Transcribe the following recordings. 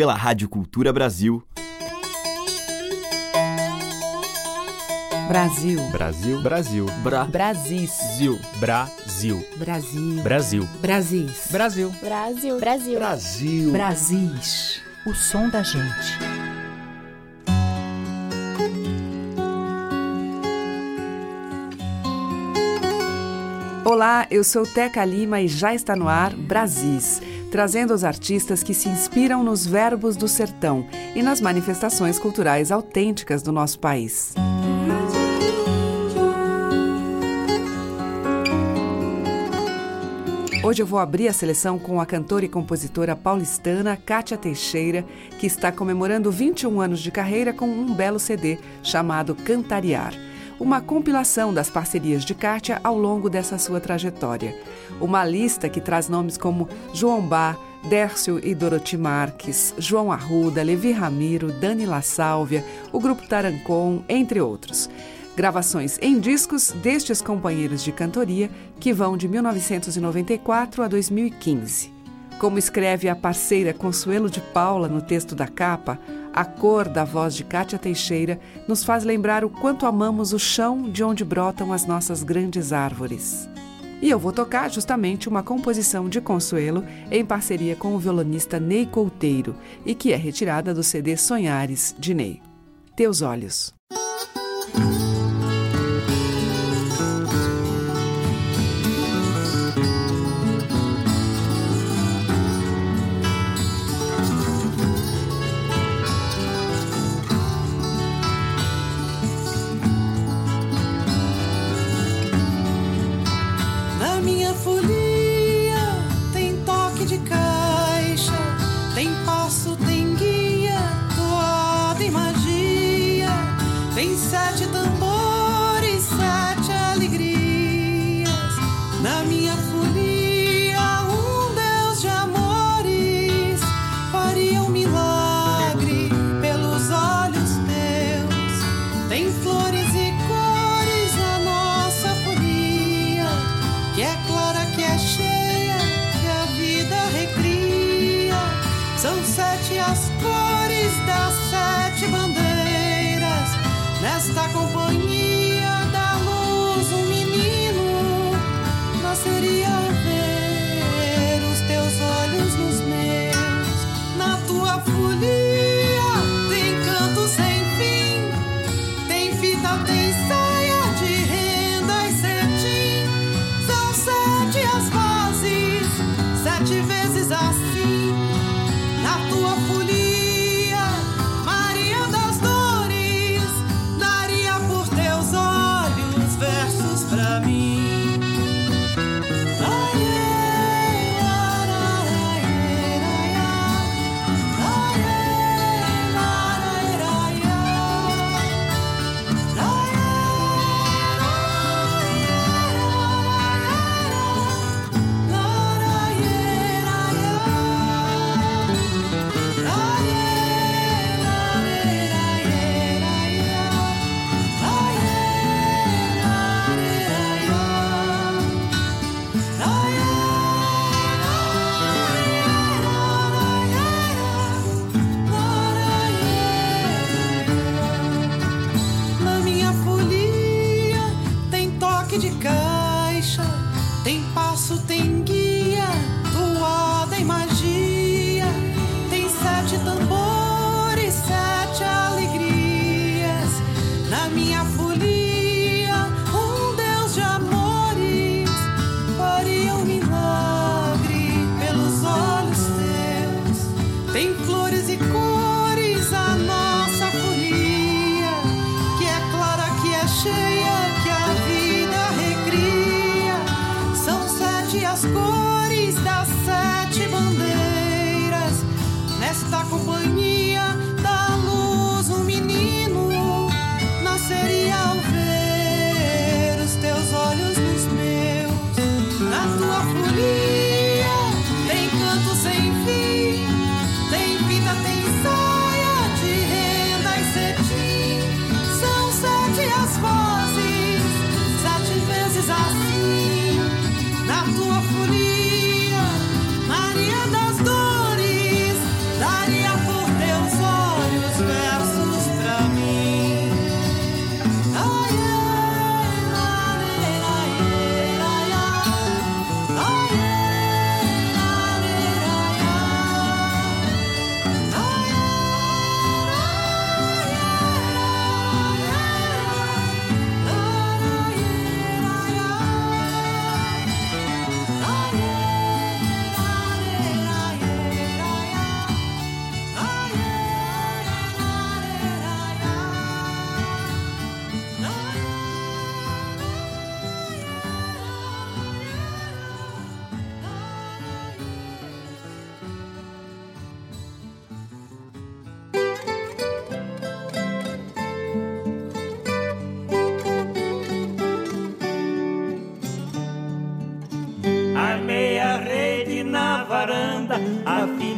pela Rádio Cultura Brasil. Brasil. Brasil. Brasil. Bra. Brasis. Zil. Brasil. Brasil. Brasil. Brasis. Brasil. Brasil. Brasil. Brasil. Brasis. O som da gente. Olá, eu sou Teca Lima e já está no ar Brasis, trazendo os artistas que se inspiram nos verbos do sertão e nas manifestações culturais autênticas do nosso país. Hoje eu vou abrir a seleção com a cantora e compositora paulistana Kátia Teixeira, que está comemorando 21 anos de carreira com um belo CD chamado Cantariar. Uma compilação das parcerias de Kátia ao longo dessa sua trajetória. Uma lista que traz nomes como João Bá, Dércio e Doroti Marques, João Arruda, Levi Ramiro, Dani La Sálvia, o Grupo Tarancon, entre outros gravações em discos destes companheiros de cantoria que vão de 1994 a 2015. Como escreve a parceira Consuelo de Paula no texto da capa, a cor da voz de Cátia Teixeira nos faz lembrar o quanto amamos o chão de onde brotam as nossas grandes árvores. E eu vou tocar justamente uma composição de Consuelo em parceria com o violonista Ney Couteiro e que é retirada do CD Sonhares de Ney. Teus olhos.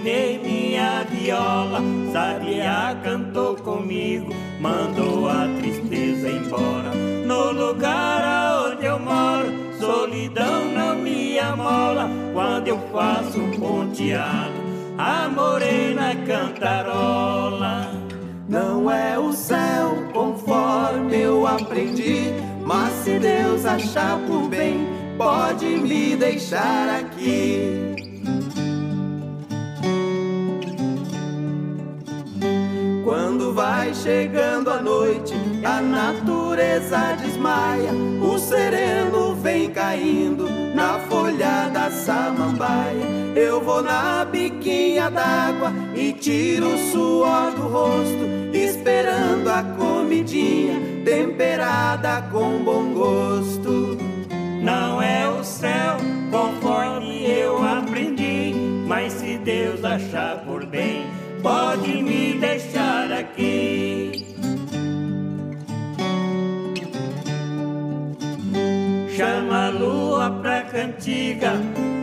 Afinei minha viola. Sabiá cantou comigo, mandou a tristeza embora. No lugar aonde eu moro, solidão não me amola. Quando eu faço um ponteado, a morena cantarola. Não é o céu conforme eu aprendi, mas se Deus achar por bem, pode me deixar aqui. Chegando a noite, a natureza desmaia, o sereno vem caindo na folha da samambaia. Eu vou na biquinha d'água e tiro o suor do rosto, esperando a comidinha temperada com bom gosto. Não é o céu conforme eu aprendi, mas se Deus achar por bem, pode me deixar aqui. Chama a lua pra cantiga,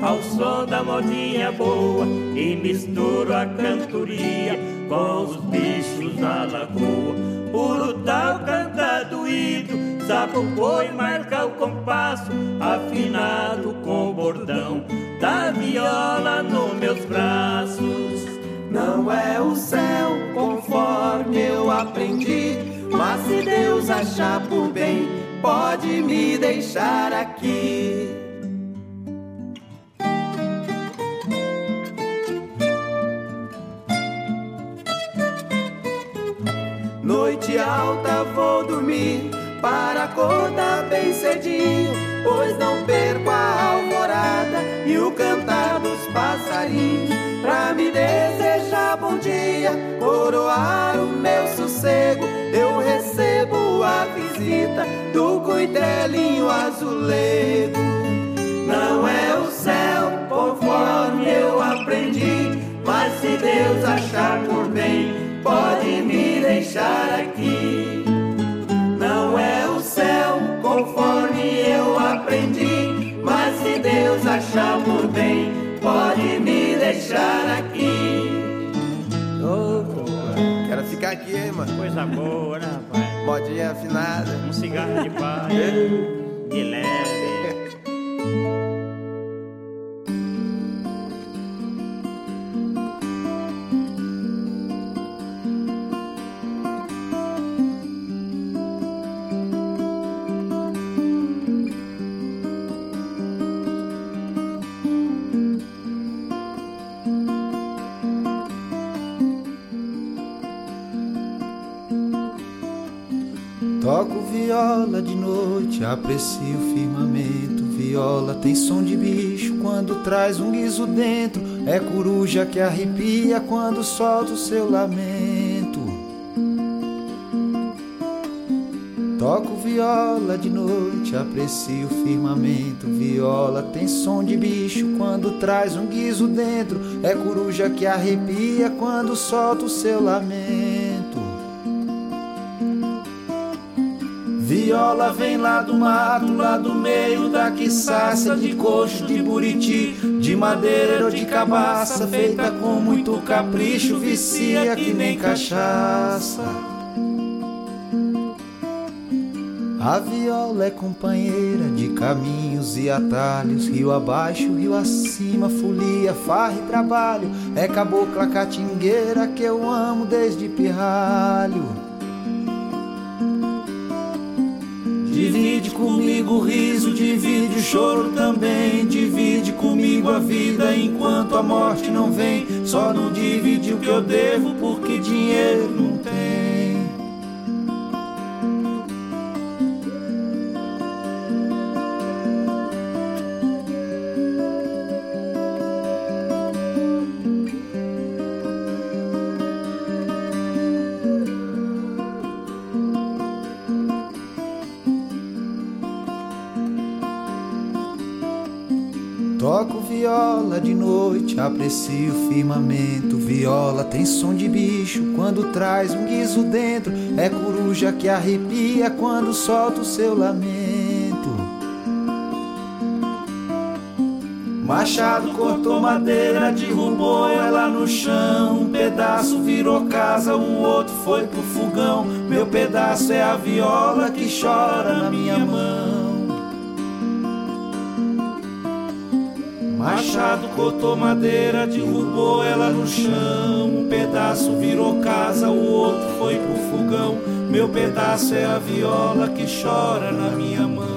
ao som da modinha boa, e misturo a cantoria com os bichos da lagoa. Urutau canta doído, sapo boi marca o compasso, afinado com o bordão da viola nos meus braços. Não é o céu conforme eu aprendi, mas se Deus achar por bem, pode me deixar aqui. Noite alta vou dormir para acordar bem cedinho, pois não perco a alvorada e o cantar dos passarinhos pra me desejar bom dia, coroar o meu sossego. Eu recebo a visita do coitelinho azulego. Não é o céu conforme eu aprendi, mas se Deus achar por bem, pode me deixar aqui. Não é o céu conforme eu aprendi, mas se Deus achar por bem, pode me deixar aqui. Quero ficar aqui, hein, mano. Coisa boa, né, rapaz? Modinha afinada. Um cigarro de paz, de leve. Viola de noite, aprecio o firmamento. Viola tem som de bicho quando traz um guiso dentro. É coruja que arrepia quando solta o seu lamento. Toco viola de noite, aprecio o firmamento. Viola tem som de bicho quando traz um guiso dentro. É coruja que arrepia quando solta o seu lamento. Viola vem lá do mato, lá do meio da quiçaça De coxo, de buriti, de madeira ou de cabaça Feita com muito capricho, vicia que nem cachaça. A viola é companheira de caminhos e atalhos Rio abaixo, rio acima, folia, farra e trabalho. É cabocla catingueira que eu amo desde pirralho Divide comigo o riso, divide o choro também. Divide comigo a vida enquanto a morte não vem. Só não divide o que eu devo porque dinheiro não tem. Toco viola de noite, aprecio o firmamento. Viola tem som de bicho quando traz um guiso dentro. É coruja que arrepia quando solta o seu lamento. Machado cortou madeira, derrubou ela no chão. Um pedaço virou casa, o outro foi pro fogão. Meu pedaço é a viola que chora na minha mão. Machado cortou madeira, derrubou ela no chão. Um pedaço virou casa, o outro foi pro fogão. Meu pedaço é a viola que chora na minha mão.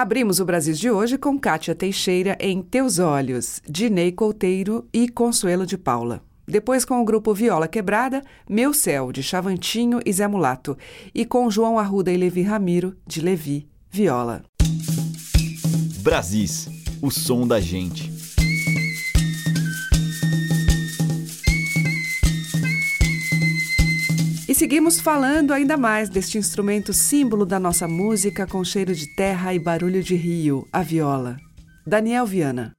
Abrimos o Brasil de hoje com Kátia Teixeira em Teus Olhos, Dinei Couteiro e Consuelo de Paula. Depois com o grupo Viola Quebrada, Meu Céu, de Chavantinho e Zé Mulato. E com João Arruda e Levi Ramiro, de Levi, Viola. Brasis, o som da gente. E seguimos falando ainda mais deste instrumento símbolo da nossa música com cheiro de terra e barulho de rio, a viola. Daniel Viana.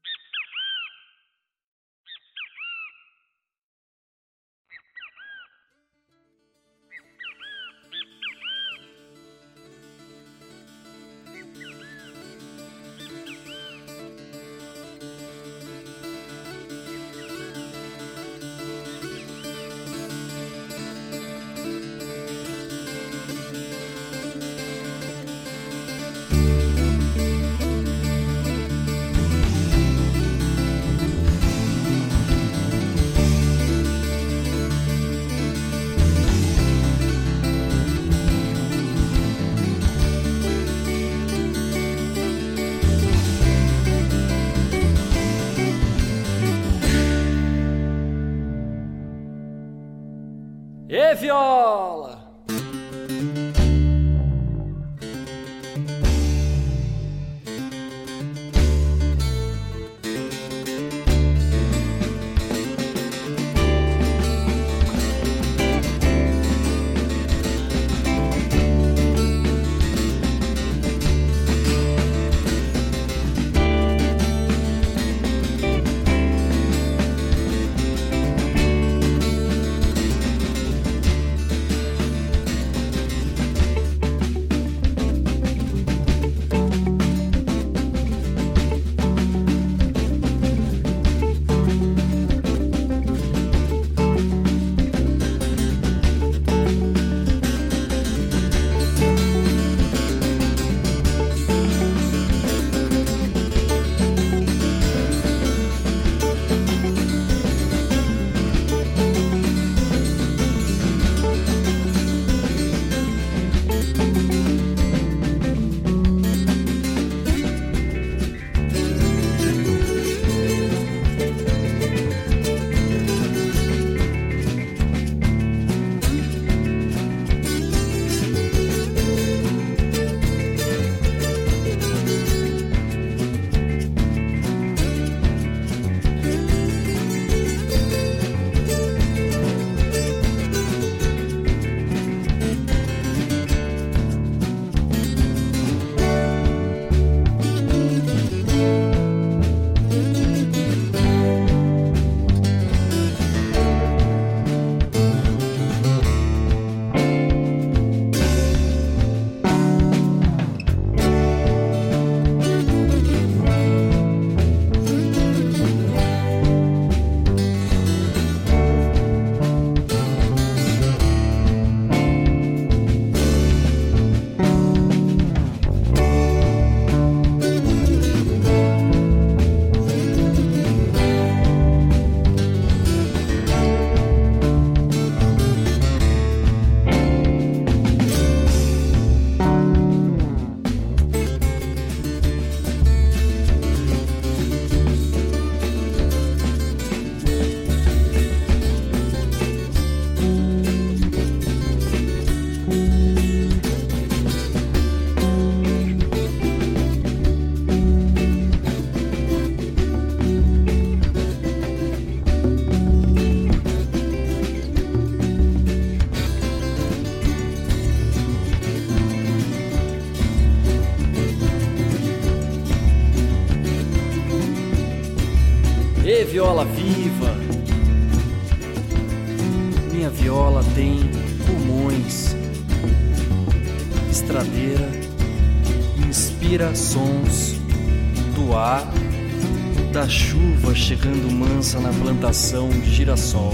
Plantação de girassol.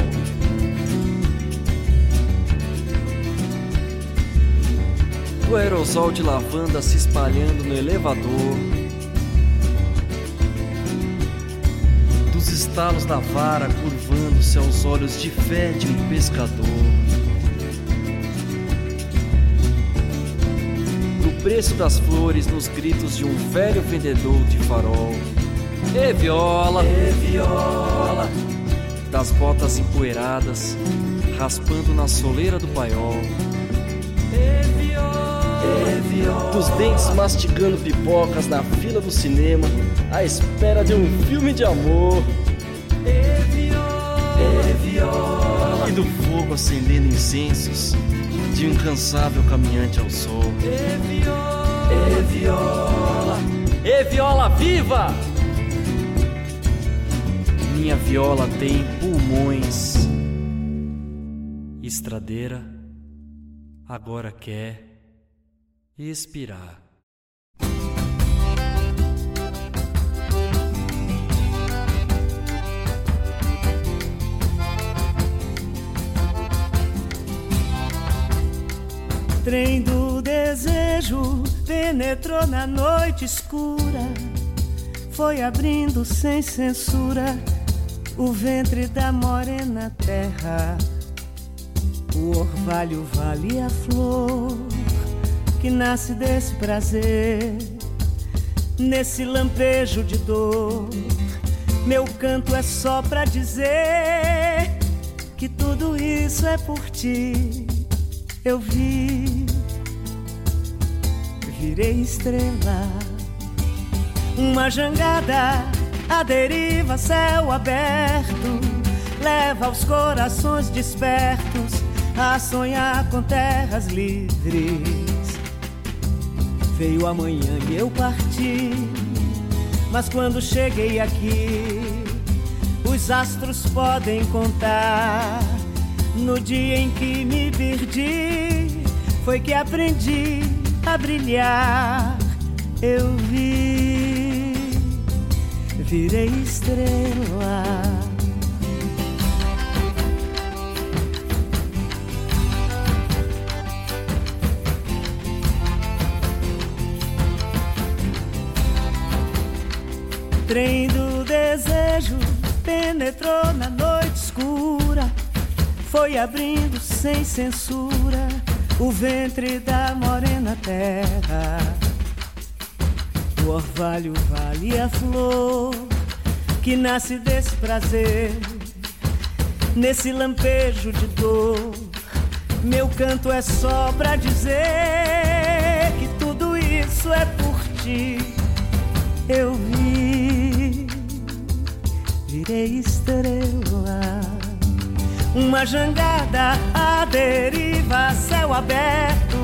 Do aerosol de lavanda se espalhando no elevador estalos da vara curvando-se aos olhos de fé de um pescador. Preço das flores, nos gritos de um velho vendedor de farol. E viola, e viola, das botas empoeiradas, raspando na soleira do paiol. Dos dentes mastigando pipocas na fila do cinema, à espera de um filme de amor e do fogo acendendo incensos de um incansável caminhante ao sol. E viola, e viola viva! Minha viola tem pulmões. Estradeira agora quer expirar. trem do desejo penetrou na noite escura, foi abrindo sem censura o ventre da morena terra. O orvalho vale a flor que nasce desse prazer, nesse lampejo de dor. Meu canto é só pra dizer que tudo isso é por ti eu vi, virei estrela, uma jangada a deriva, céu aberto, leva os corações despertos a sonhar com terras livres. Veio amanhã e eu parti, mas quando cheguei aqui, os astros podem contar no dia em que me perdi, foi que aprendi a brilhar. Eu vi, virei estrela. Trem do desejo penetrou na noite escura foi abrindo sem censura o ventre da morena terra. O orvalho vale a flor que nasce desse prazer, nesse lampejo de dor. Meu canto é só pra dizer que tudo isso é por ti. Eu vi, virei estrela uma jangada à deriva, céu aberto,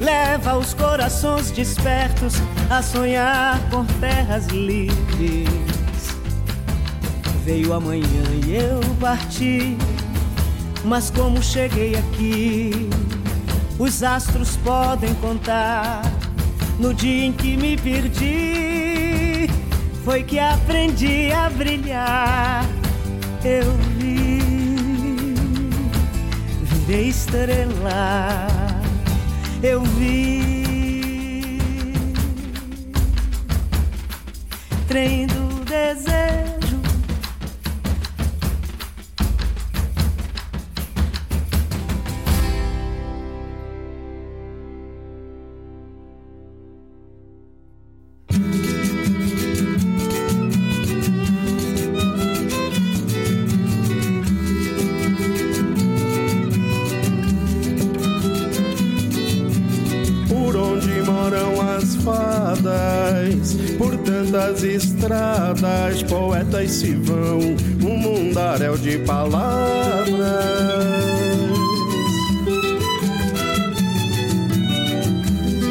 leva os corações despertos a sonhar com terras livres. Veio amanhã e eu parti, mas como cheguei aqui, os astros podem contar. No dia em que me perdi, foi que aprendi a brilhar. Eu vi de estrela eu vi trem do desejo das estradas, poetas se vão, um mundaréu de palavras.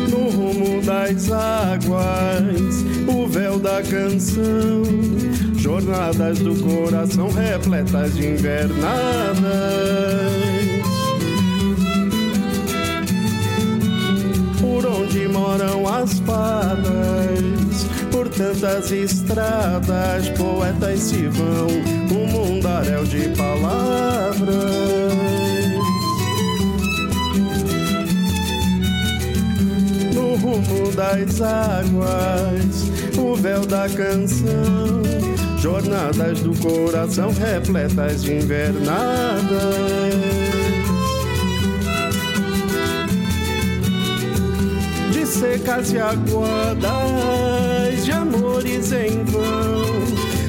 No rumo das águas, o véu da canção, jornadas do coração repletas de invernadas. Onde moram as fadas, por tantas estradas, poetas se vão, um mundaréu de palavras. rumo das águas, o véu da canção, jornadas do coração repletas de invernadas. Secas e aguadas, de amores em vão,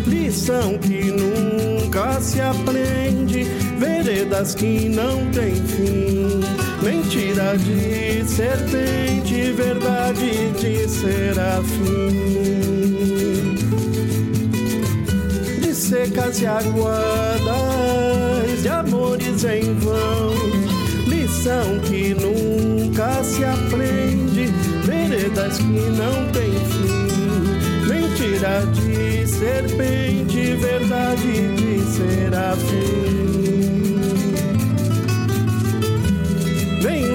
lição que nunca se aprende, veredas que não têm fim mentira de serpente, verdade de serafim. De secas e aguadas, de amores em vão, lição que nunca se aprende, veredas que não têm. Mentira de serpente, verdade de serafim.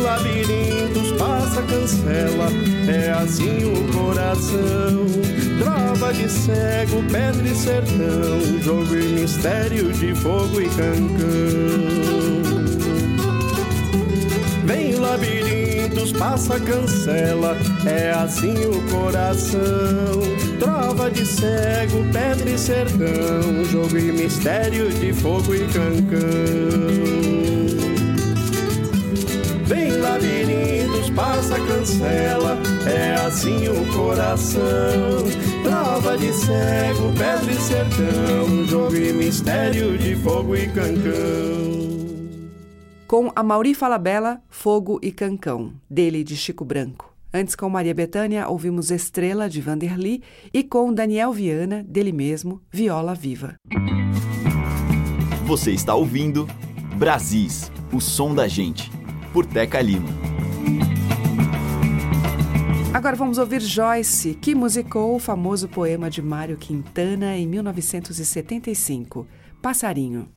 labirintos, passa, cancela, é assim o coração. Trova de cego, pedra e sertão, jogo e mistério de fogo e cancão. Passa, cancela, é assim o coração. Trova de cego, pedra e sertão, jogo e mistério de fogo e cancão labirintos, passa, cancela, é assim o coração. Prova de cego, pedra e sertão, jogo e mistério de fogo e cancão. Com a Mauri Falabella, Fogo e Cancão, dele de Chico Branco. Antes, com Maria Bethânia, ouvimos Estrela, de Vanderly, e com Daniel Viana, dele mesmo, Viola Viva. Você está ouvindo Brasis, o som da gente por Teca Lima. Agora vamos ouvir Joyce, que musicou o famoso poema de Mário Quintana em 1975, Passarinho.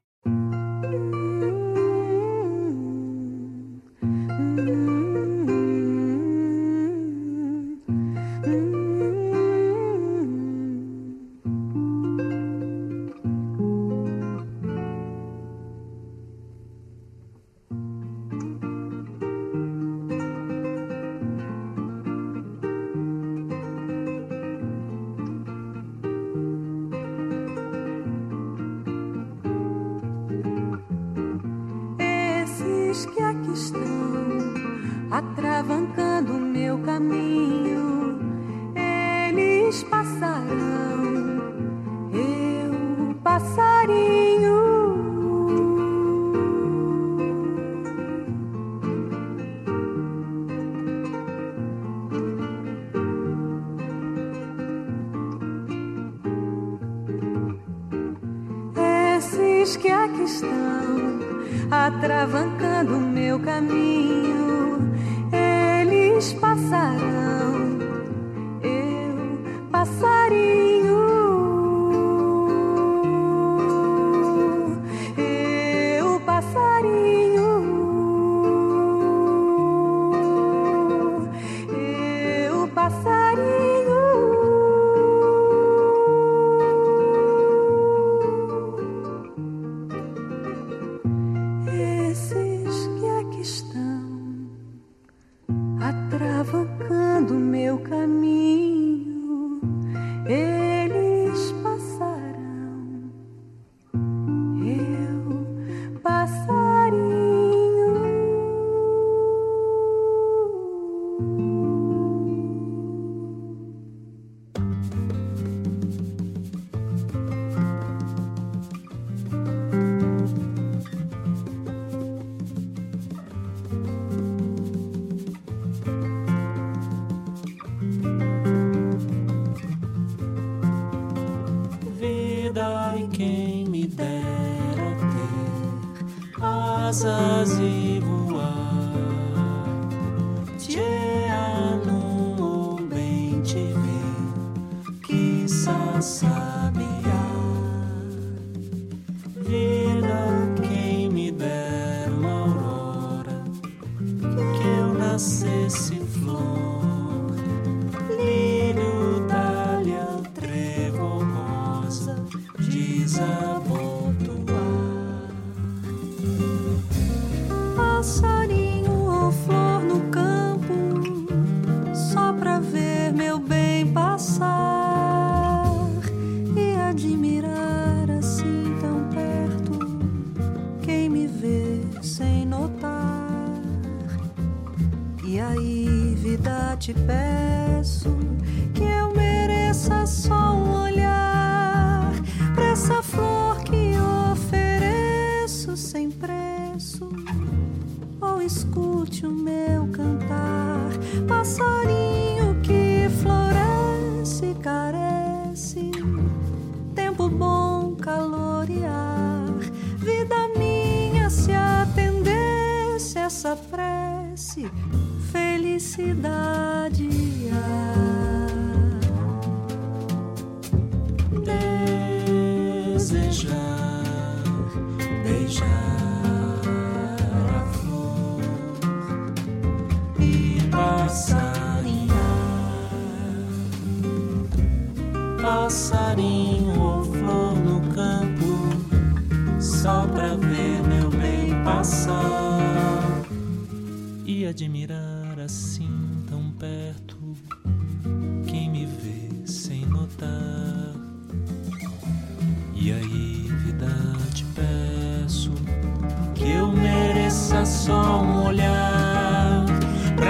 Atravancando meu caminho. Eles passarão, que eu nascesse flor.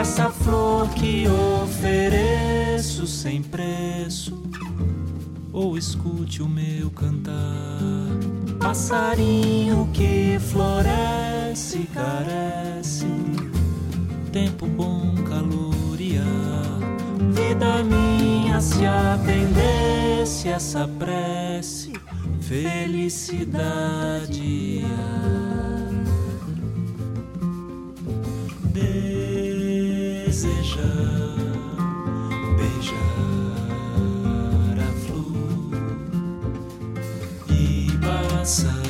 Essa flor que ofereço sem preço. Ou escute o meu cantar, passarinho que floresce, carece. Tempo bom, calor e ar, vida minha se atendesse essa prece felicidade. outside.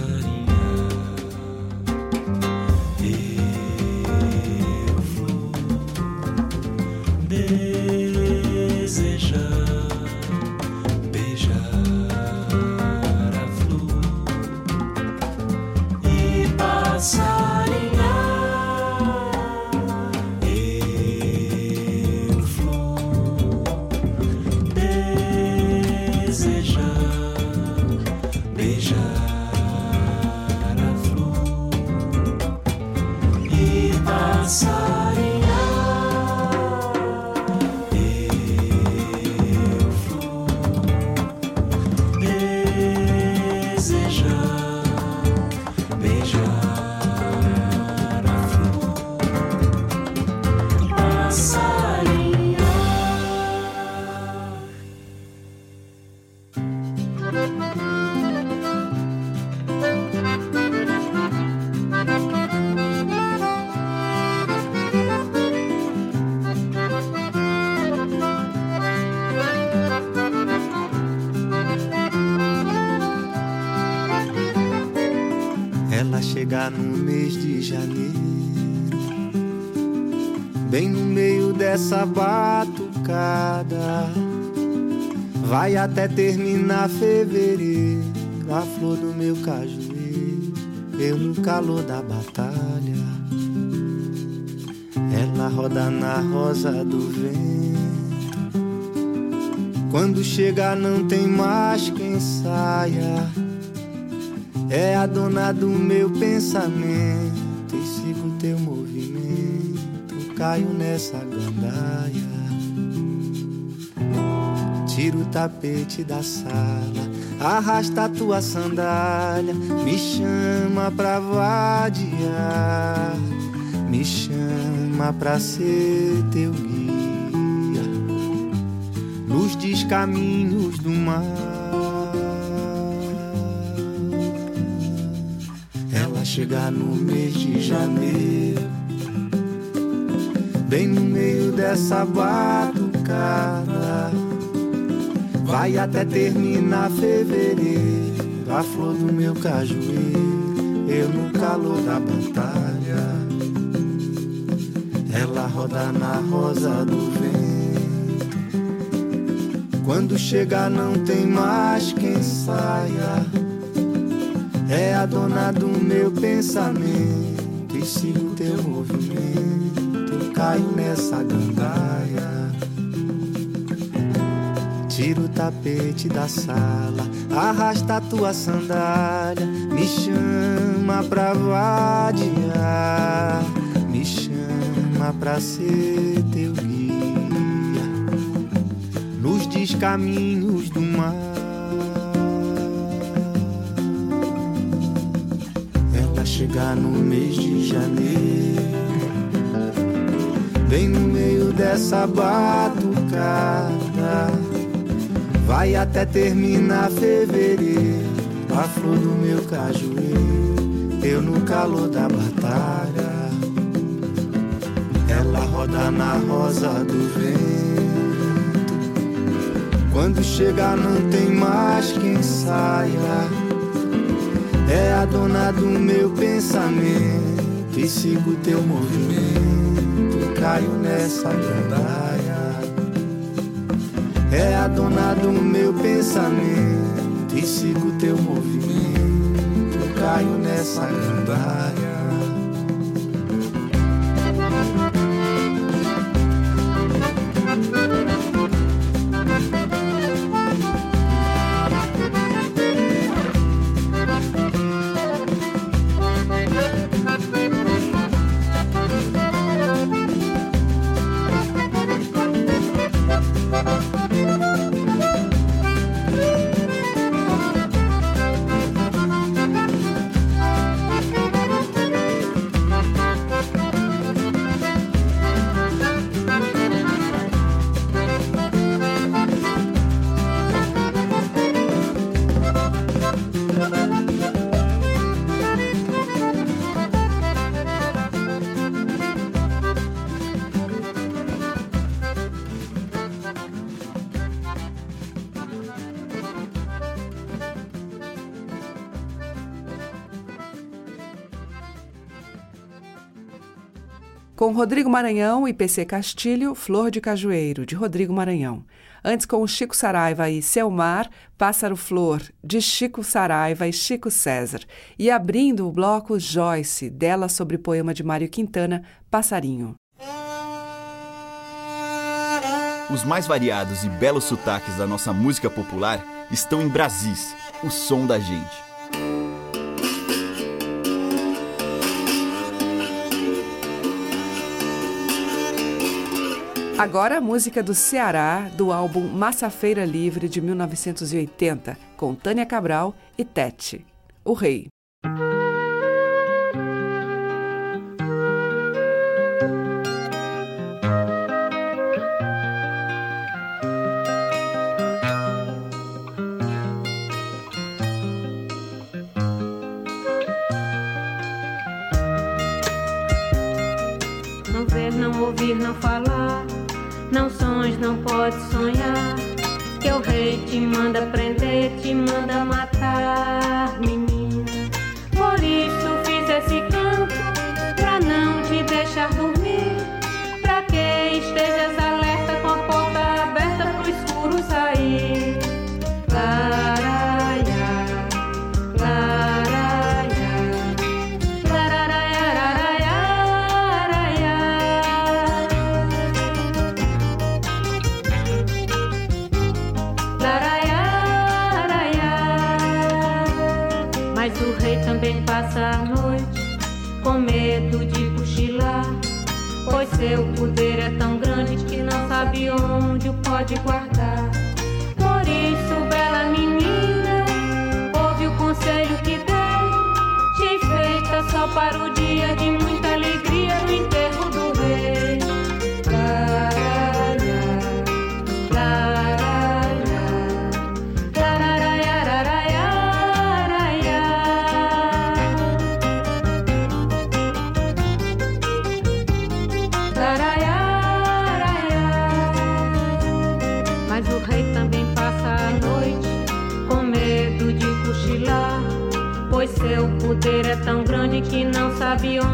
No mês de janeiro, bem no meio dessa batucada, vai até terminar fevereiro, a flor do meu cajueiro, eu no calor da batalha. Ela roda na rosa do vento. Quando chega não tem mais quem saia. É a dona do meu pensamento e sigo teu movimento. Caio nessa gandaia. Tira o tapete da sala, arrasta a tua sandália, me chama pra vadiar, me chama pra ser teu guia, luz dos caminhos do mar. Chegar no mês de janeiro, bem no meio dessa batucada. Vai até terminar fevereiro, a flor do meu cajueiro, eu no calor da batalha. Ela roda na rosa do vento. Quando chegar não tem mais quem saia. É a dona do meu pensamento e sigo teu movimento. Caio nessa gandaia. Tira o tapete da sala, arrasta a tua sandália, me chama pra vadiar, me chama pra ser teu guia nos descaminhos do mar. Chegar no mês de janeiro, bem no meio dessa batucada. Vai até terminar fevereiro, a flor do meu cajueiro, eu no calor da batalha. Ela roda na rosa do vento. Quando chegar não tem mais quem saia. É a dona do meu pensamento e sigo teu movimento. Caio nessa gandaia. É a dona do meu pensamento e sigo teu movimento. Caio nessa gandaia. Com Rodrigo Maranhão e PC Castilho, Flor de Cajueiro, de Rodrigo Maranhão. Antes com Chico Saraiva e Selmar, Pássaro Flor, de Chico Saraiva e Chico César. E abrindo o bloco Joyce, dela sobre poema de Mário Quintana, Passarinho. Os mais variados e belos sotaques da nossa música popular estão em Brasis, o som da gente. Agora a música do Ceará, do álbum Massafeira Livre de 1980, com Tânia Cabral e Tete, o Rei. Pode sonhar. Que o rei te manda prender, te manda matar, menina. Por isso fiz esse canto, pra não te deixar dormir. Pra que estejas seu poder é tão grande que não sabe onde o pode guardar. Por isso, bela menina, ouve o conselho que dei. Te feita só para o dia de muita não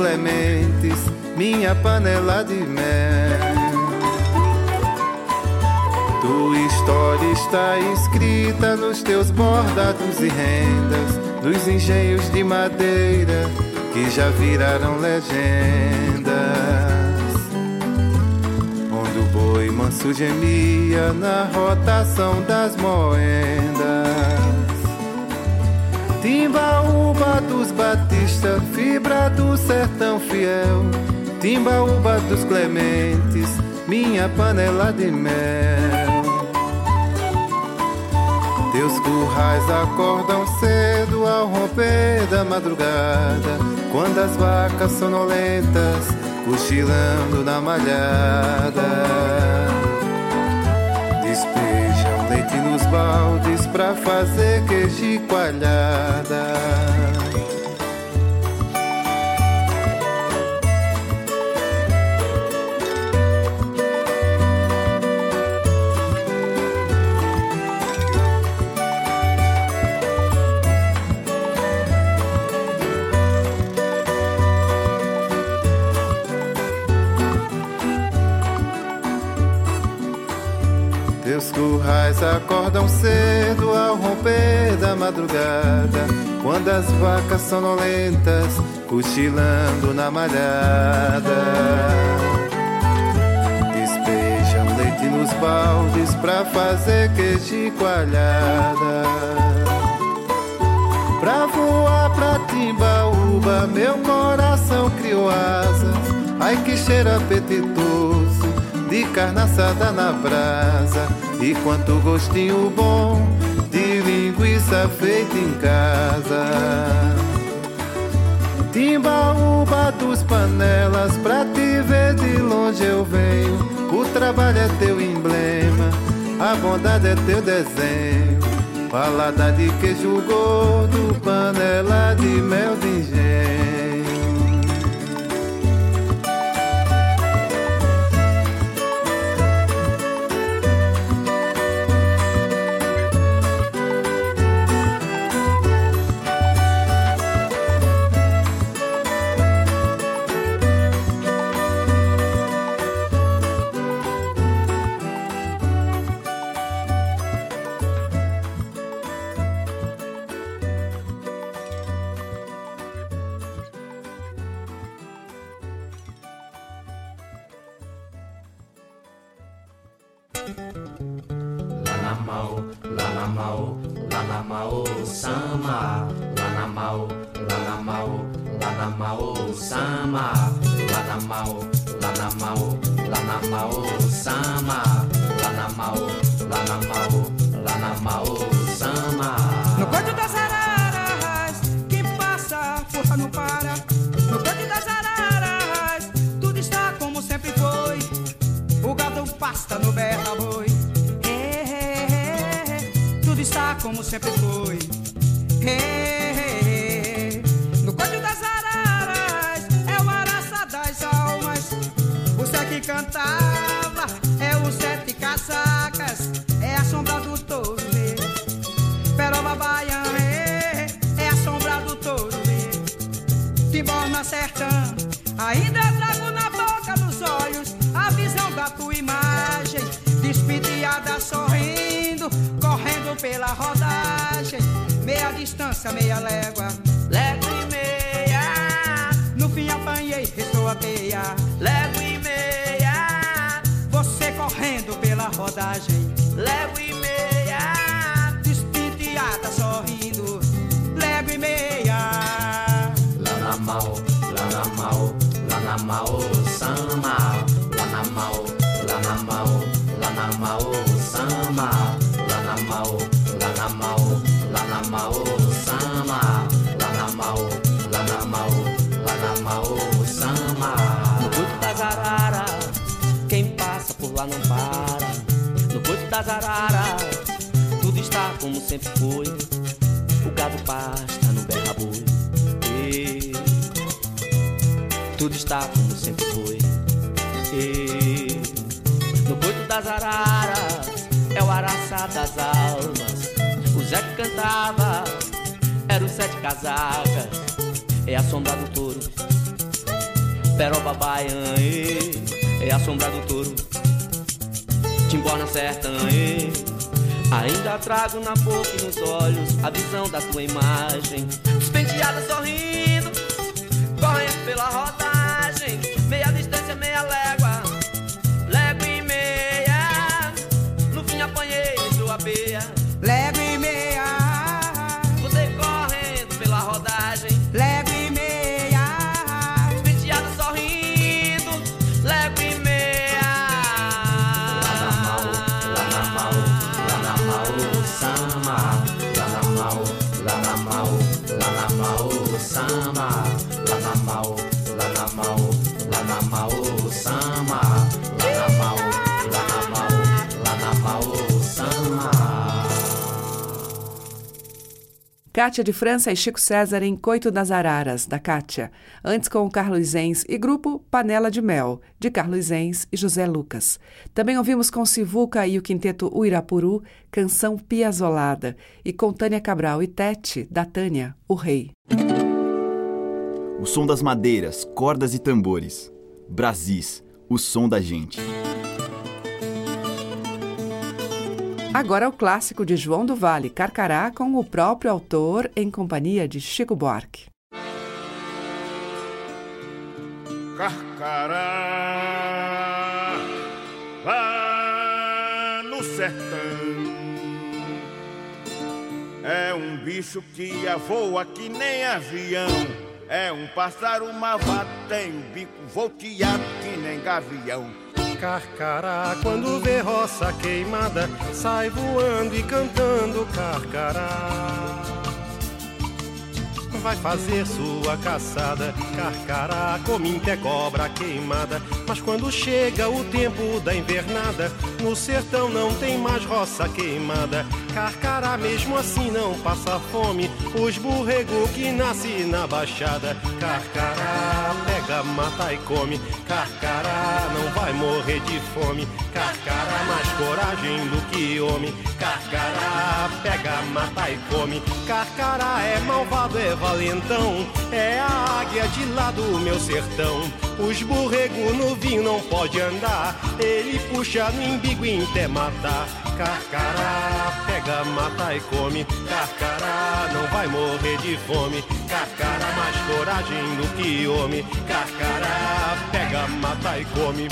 Clementes, minha panela de mel. Tua história está escrita nos teus bordados e rendas, dos engenhos de madeira que já viraram legendas. Onde o boi manso gemia na rotação das moendas. Timbaúba dos Batista, fibra do sertão fiel. Timbaúba dos Clementes, minha panela de mel. Teus currais acordam cedo ao romper da madrugada, quando as vacas sonolentas cochilando na malhada. Despejam leite nos baldes pra fazer queijo coalhada. Currais acordam cedo ao romper da madrugada, quando as vacas sonolentas cochilando na malhada. Leite nos baldes pra fazer queijo coalhada. Pra voar pra Timbaúba, meu coração criou asas. Ai que cheiro apetitoso de carne assada na brasa. E quanto gostinho bom de linguiça feita em casa. Timbaúba dos panelas, pra te ver de longe eu venho. O trabalho é teu emblema, a bondade é teu desenho. Palada de queijo gordo, panela de mel de engenho. Lanamau, Lanamau, Lanamau, Sama, Lanamau, Lanamau, Lanamau, Sama, Lanamau, Lanamau, Lanamau, Sama, Lanamau, Lanamau, Lanamau, Sama. No canto das araras, quem passa, força não para. Como sempre foi. É, é, distância, meia légua, légua e meia. No fim apanhei, restou a teia, légua e meia. Você correndo pela rodagem, légua e meia. Despediada sorrindo, légua e meia. Lanamau, Lanamau, Lanamau, Sama, Lanamau, Lanamau, Lanamau, Sama, Lanamau, Lanamau, Lanamau, Sama, araras, tudo está como sempre foi. O gado pasta no berra-boi. E tudo está como sempre foi. No coito das araras é o araçá das almas. O Zé que cantava era o sete casacas. É a sombra do touro. Peroba baiana, é a sombra do touro. Timbó na sertã, Ainda trago na boca e nos olhos a visão da tua imagem. Despenteada sorrindo, correndo pela rodagem. Cátia de França e Chico César em Coito das Araras, da Cátia. Antes com Carlos Zenz e grupo Panela de Mel, de Carlos Zenz e José Lucas. Também ouvimos com Sivuca e o quinteto Uirapuru, Canção Piazolada. E com Tânia Cabral e Tete, da Tânia, O Rei. O som das madeiras, cordas e tambores. Brasis, o som da gente. Agora o clássico de João do Vale, Carcará, com o próprio autor em companhia de Chico Buarque. Carcará, lá no sertão. É um bicho que voa que nem avião. É um pássaro malvado, tem o bico volteado que nem gavião. Carcará, quando vê roça queimada, sai voando e cantando carcará. Vai fazer sua caçada, carcará, cominte é cobra queimada. Mas quando chega o tempo da invernada, no sertão não tem mais roça queimada. Carcará mesmo assim não passa fome, os borrego que nasce na baixada. Carcará, pega, mata e come, carcará não vai morrer de fome. Carcará mais coragem do que homem, carcará pega, mata e come. Carcará é malvado, é valentão, é a águia de lá do meu sertão. Os borrego no vinho não pode andar, ele puxa no embigo e até matar. Carcará, pega, mata e come. Carcará, não vai morrer de fome. Carcará, mais coragem do que homem. Carcará, pega, mata e come.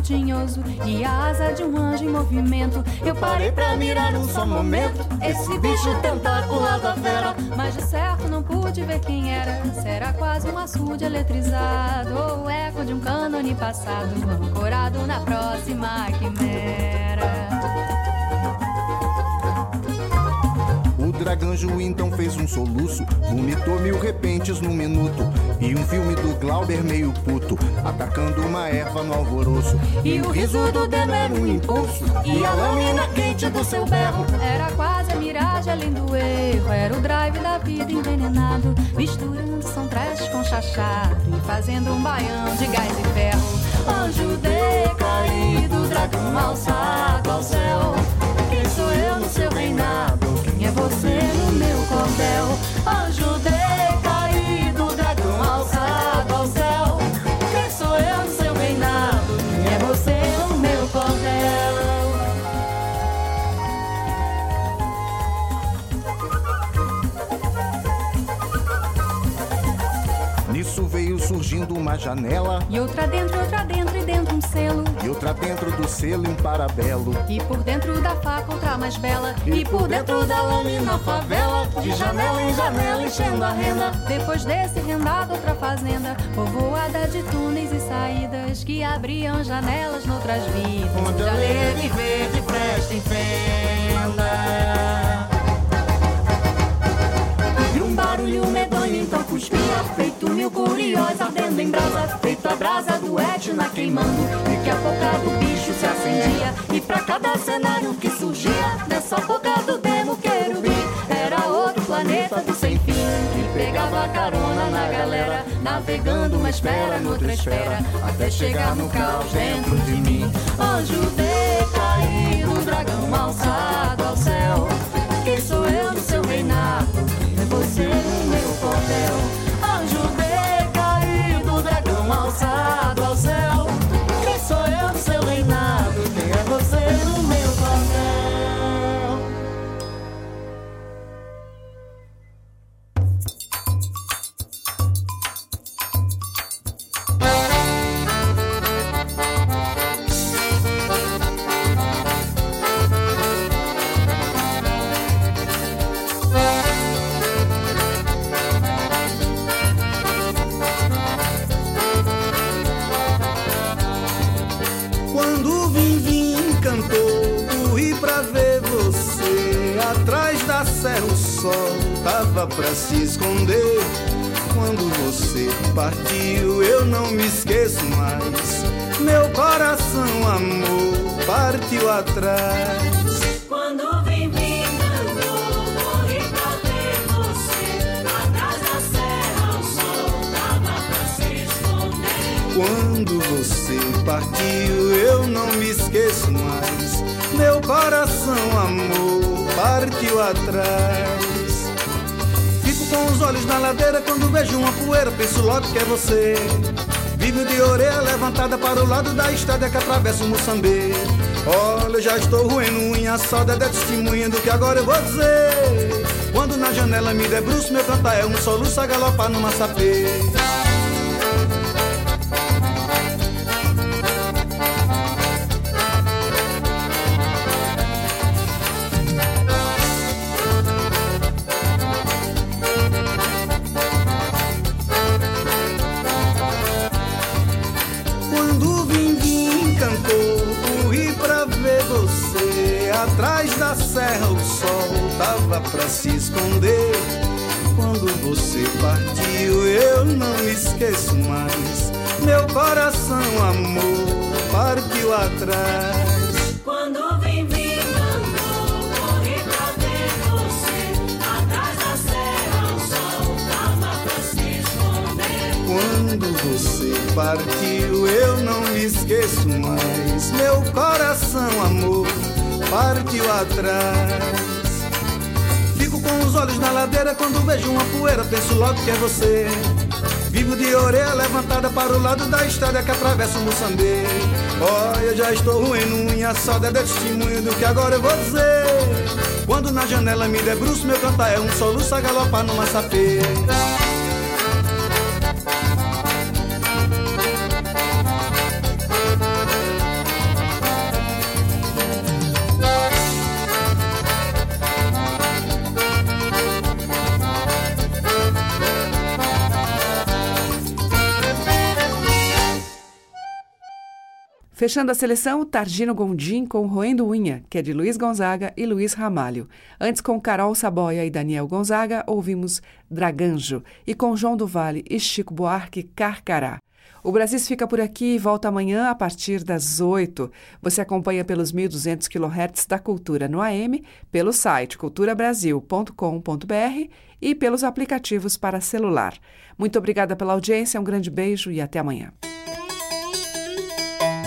Tinhoso e a asa de um anjo em movimento. Eu parei pra mirar um só momento esse bicho tentacular da fera. Mas de certo não pude ver quem era. Será quase um açude eletrizado ou o eco de um cânone passado, ancorado na próxima quimera. O Draganjo então fez um soluço, vomitou mil repentes num minuto. E um filme do Glauber meio puto, atacando uma erva no alvoroço. E o riso do Demo era um impulso, e a lâmina quente do seu berro. Era quase a miragem além do erro, era o drive da vida envenenado, misturando som trash com chachado e fazendo um baião de gás e ferro. Anjo decaído, dragão alçado ao céu. Quem sou eu no seu reinado? Você no meu cordel? Decaído, uma janela. E outra dentro, outra dentro e dentro um selo. E outra dentro do selo em parabelo. E por dentro da faca outra mais bela. E, por dentro da lâmina favela. De janela em janela enchendo a renda. Depois desse rendado outra fazenda. Povoada de túneis e saídas. Que abriam janelas noutras vidas. Onde a ler e ver de presta Barulho medonho então cuspia. Feito mil curiós ardendo em brasa. Feito a brasa do Etna queimando. E que a boca do bicho se acendia. E pra cada cenário que surgia Nessa boca do demo querubim Era outro planeta do sem fim Que pegava carona na galera Navegando uma espera noutra esfera Até chegar no caos dentro de mim. Anjo decaído, dragão alçado ao céu Quem sou eu no seu reinado? É você no meu partiu atrás. Fico com os olhos na ladeira quando vejo uma poeira, penso logo que é você. Vivo de orelha levantada para o lado da estrada que atravessa o Moçambique. Olha, eu já estou ruendo unha, saudade é testemunha do que agora eu vou dizer. Quando na janela me debruço, meu cantar é um soluço a galopar numa sapê. Coração, amor, partiu atrás. Quando vim vindo, corri pra ver você. Atrás da serra, o sol tava pra se esconder. Quando você partiu, eu não me esqueço mais. Meu coração, amor, partiu atrás. Fico com os olhos na ladeira quando vejo uma poeira, penso logo que é você. Vivo de orelha levantada para o lado da estrada que atravessa o Moçambique. Olha, eu já estou ruim unha, saudade é testemunho do que agora eu vou dizer. Quando na janela me debruço, meu cantar é um soluço a galopar numa sapê. Fechando a seleção, Targino Gondim com Roendo Unha, que é de Luiz Gonzaga e Luiz Ramalho. Antes, com Carol Saboia e Daniel Gonzaga, ouvimos Draganjo. E com João do Vale e Chico Buarque, Carcará. O Brasis fica por aqui e volta amanhã a partir das 8. Você acompanha pelos 1.200 kHz da Cultura no AM, pelo site culturabrasil.com.br e pelos aplicativos para celular. Muito obrigada pela audiência, um grande beijo e até amanhã.